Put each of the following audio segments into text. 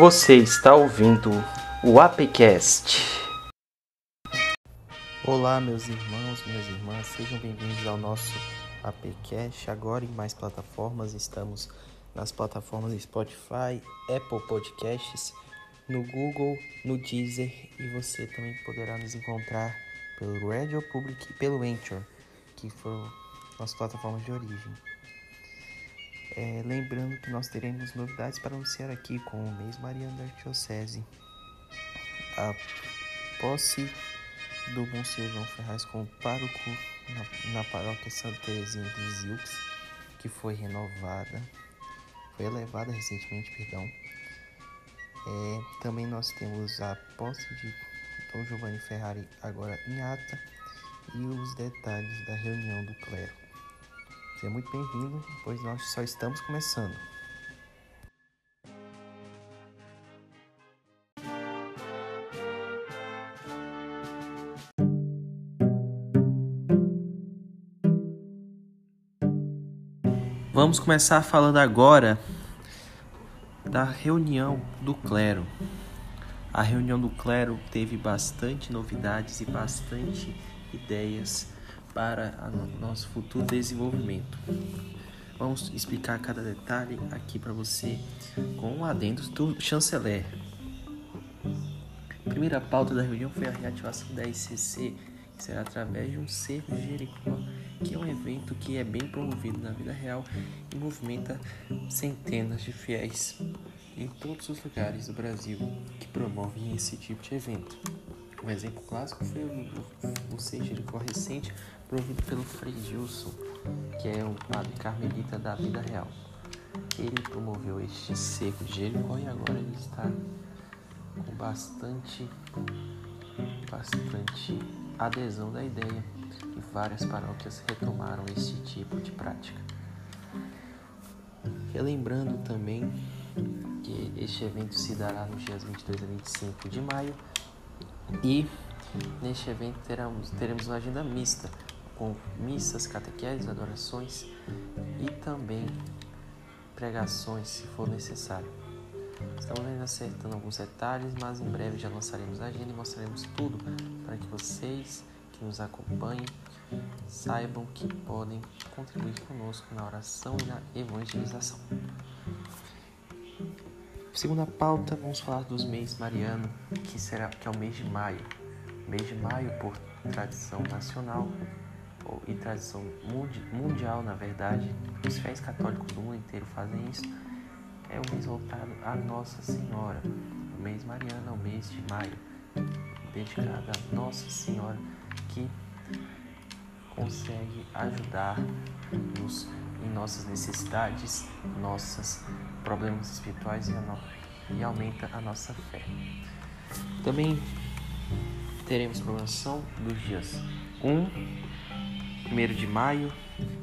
Você está ouvindo o APCast. Olá, meus irmãos, minhas irmãs, sejam bem-vindos ao nosso APCast. Agora em mais plataformas, estamos nas plataformas Spotify, Apple Podcasts, no Google, no Deezer e você também poderá nos encontrar pelo Radio Public e pelo Anchor, que foram nossas plataformas de origem. É, lembrando que nós teremos novidades para anunciar aqui com o mês Mariano da Arquidiocese. A posse do Monsenhor João Ferraz como pároco na, na paróquia Santa Teresinha de Zilks, que foi renovada, foi elevada recentemente, perdão. É, também nós temos a posse de Dom Giovanni Ferrari agora em ata e os detalhes da reunião do clero. Seja muito bem-vindo, pois nós só estamos começando. Vamos começar falando agora da reunião do clero. A reunião do clero teve bastante novidades e bastante ideias para o nosso futuro desenvolvimento. Vamos explicar cada detalhe aqui para você com um adendo do chanceler. A primeira pauta da reunião foi a reativação da ICC, que será através de um cerco de Jericó, que é um evento que é bem promovido na vida real e movimenta centenas de fiéis em todos os lugares do Brasil que promovem esse tipo de evento. Um exemplo clássico foi o, o, recente, promovido pelo Frei Gilson, que é um padre carmelita da vida real. Ele promoveu este seco de Jericó e agora ele está com bastante, bastante adesão da ideia e várias paróquias retomaram esse tipo de prática. Relembrando também que este evento se dará nos dias 22 a 25 de maio e neste evento teremos, teremos uma agenda mista com missas, catequeses, adorações e também pregações, se for necessário. Estamos ainda acertando alguns detalhes, mas em breve já lançaremos a agenda e mostraremos tudo para que vocês que nos acompanhem saibam que podem contribuir conosco na oração e na evangelização. Segunda pauta, vamos falar dos meses mariano, que será que é o mês de maio. Mês de maio, por tradição nacional, e tradição mundial, na verdade, os fiéis católicos do mundo inteiro fazem isso, é o mês voltado a Nossa Senhora. O mês mariano é o mês de maio, dedicado a Nossa Senhora, que consegue ajudar-nos em nossas necessidades, nossos problemas espirituais e, no... e aumenta a nossa fé. Também teremos programação dos dias 1 1 de maio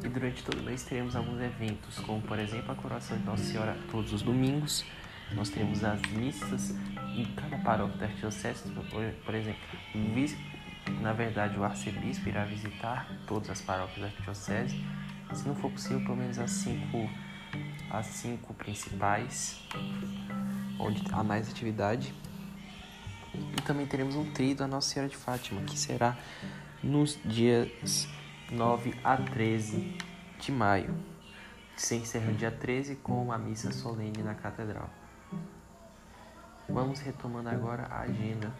e durante todo o mês teremos alguns eventos, como por exemplo a coroação de Nossa Senhora todos os domingos. Nós temos as missas em cada paróquia da Arquidiocese, por exemplo, na verdade o arcebispo irá visitar todas as paróquias da Arquidiocese, se não for possível, pelo menos as cinco, as cinco principais, onde há mais atividade. E também teremos um trio da Nossa Senhora de Fátima, que será nos dias 9 a 13 de maio, se encerra dia 13 com a missa solene na catedral. Vamos retomando agora a agenda.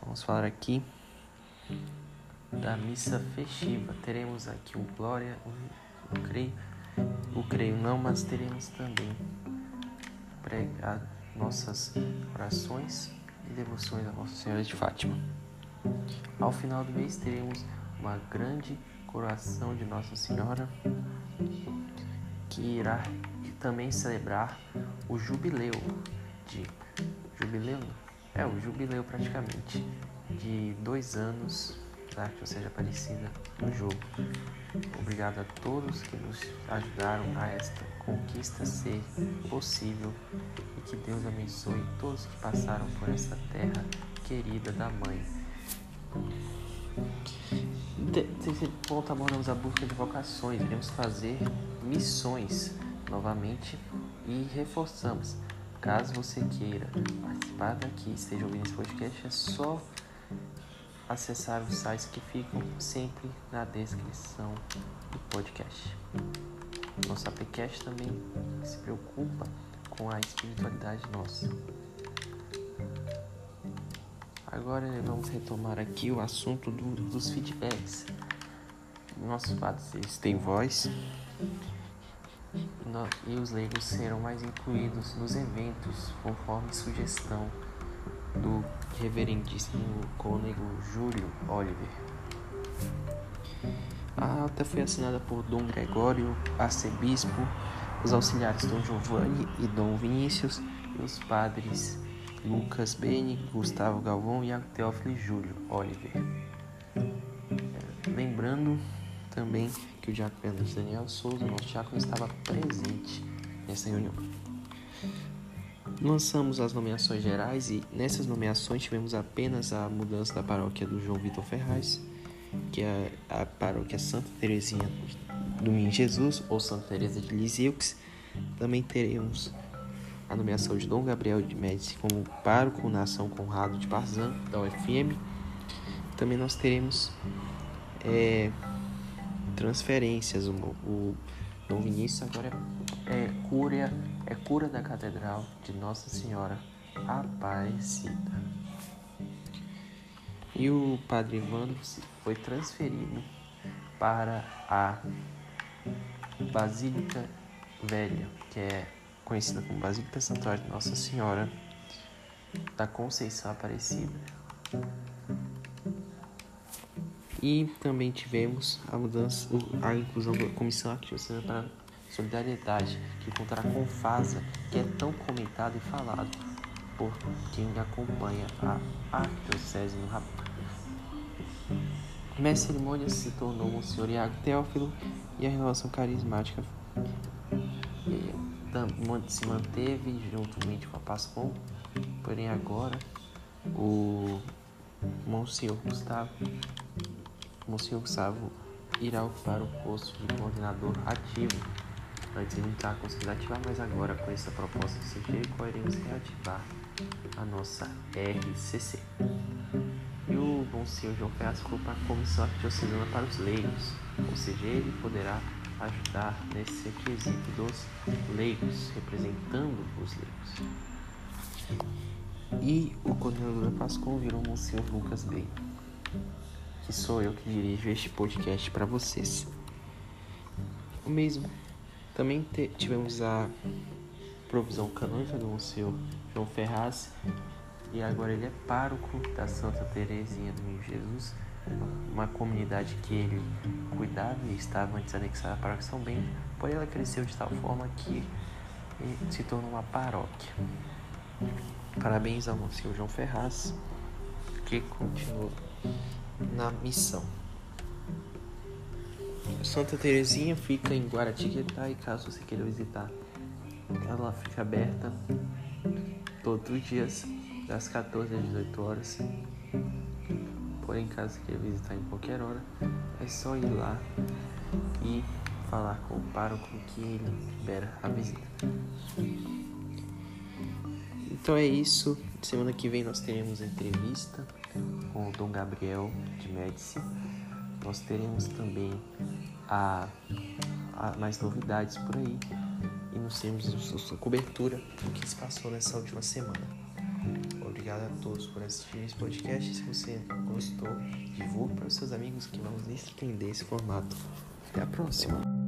Vamos falar aqui da missa festiva. Teremos aqui o Glória, o Creio, o Creio não, mas teremos também pregar nossas orações e devoções a Nossa Senhora de Fátima. Ao final do mês teremos uma grande coração de Nossa Senhora, que irá também celebrar o jubileu de jubileu é o jubileu praticamente de dois anos da seja Aparecida no jogo. Obrigado a todos que nos ajudaram a esta conquista ser possível e que Deus abençoe todos que passaram por essa terra querida da Mãe. Ponto abordamos a busca de vocações, iremos fazer missões novamente e reforçamos caso você queira participar daqui, esteja ouvindo esse podcast, é só acessar os sites que ficam sempre na descrição do podcast. Nossa APCast também se preocupa com a espiritualidade nossa. Agora vamos retomar aqui o assunto do, dos feedbacks. Nossos padres eles têm voz e os leigos serão mais incluídos nos eventos conforme sugestão do reverendíssimo cônego Júlio Oliver. A ata foi assinada por Dom Gregório, arcebispo, os auxiliares Dom Giovanni e Dom Vinícius e os padres Lucas Beni, Gustavo Galvão e Teófilo Júlio Oliver. Lembrando também que o diácono Daniel Souza, nosso diácono, estava presente nessa reunião. Lançamos as nomeações gerais e nessas nomeações tivemos apenas a mudança da paróquia do João Vitor Ferraz, que é a paróquia Santa Teresinha do Menino Jesus, ou Santa Teresa de Lisieux. Também teremos a nomeação de Dom Gabriel de Médici como pároco na ação Conrado de Barzan, da UFM. Também nós teremos é, transferências. O, o Dom Vinícius agora é, é, cura, é cura da Catedral de Nossa Senhora Aparecida. E o Padre Evandro foi transferido para a Basílica Velha, que é conhecida como Basílica Santuário de Nossa Senhora da Conceição Aparecida. E também tivemos a mudança, a inclusão da Comissão Arquidiocesana para Solidariedade, que contará com FASA, que é tão comentado e falado por quem acompanha a Arquidiocese no Rapaz. Mestre cerimônia se tornou o Senhor Iago Teófilo e a renovação carismática se manteve juntamente com a Pascom, porém agora o Monsenhor Gustavo Monsenhor Gustavo irá ocupar o posto de coordenador ativo. Conseguindo ativar, mas agora com essa proposta de CG, iremos reativar a nossa RCC. E o Monsenhor João Ferraz ocupa a comissão arquidiocesana para os leigos, ou seja, ele poderá ajudar nesse requisito dos leigos, representando os leigos. E o coordenador da Pascom virou Monsenhor Lucas Bey que sou eu que dirijo este podcast para vocês. O mesmo. Também tivemos a provisão canônica do Monsenhor João Ferraz e agora ele é pároco da Santa Teresinha do Menino Jesus, uma comunidade que ele cuidava e estava antes anexada à paróquia São Bento, porém ela cresceu de tal forma que se tornou uma paróquia. Parabéns ao Monsenhor João Ferraz, que continuou na missão. Santa Terezinha fica em Guaratinguetá e caso você queira visitar, ela fica aberta todos os dias, das 14 às 18 horas. Porém, caso você queira visitar em qualquer hora, é só ir lá e falar com o pároco que ele libera a visita. Então é isso. Semana que vem nós teremos entrevista com o Dom Gabriel de Médici. Nós teremos também a, a mais novidades por aí e nós temos a sua cobertura do que se passou nessa última semana. Obrigado a todos por assistir esse podcast. Se você gostou, divulgue para os seus amigos que vamos estender esse formato. Até a próxima!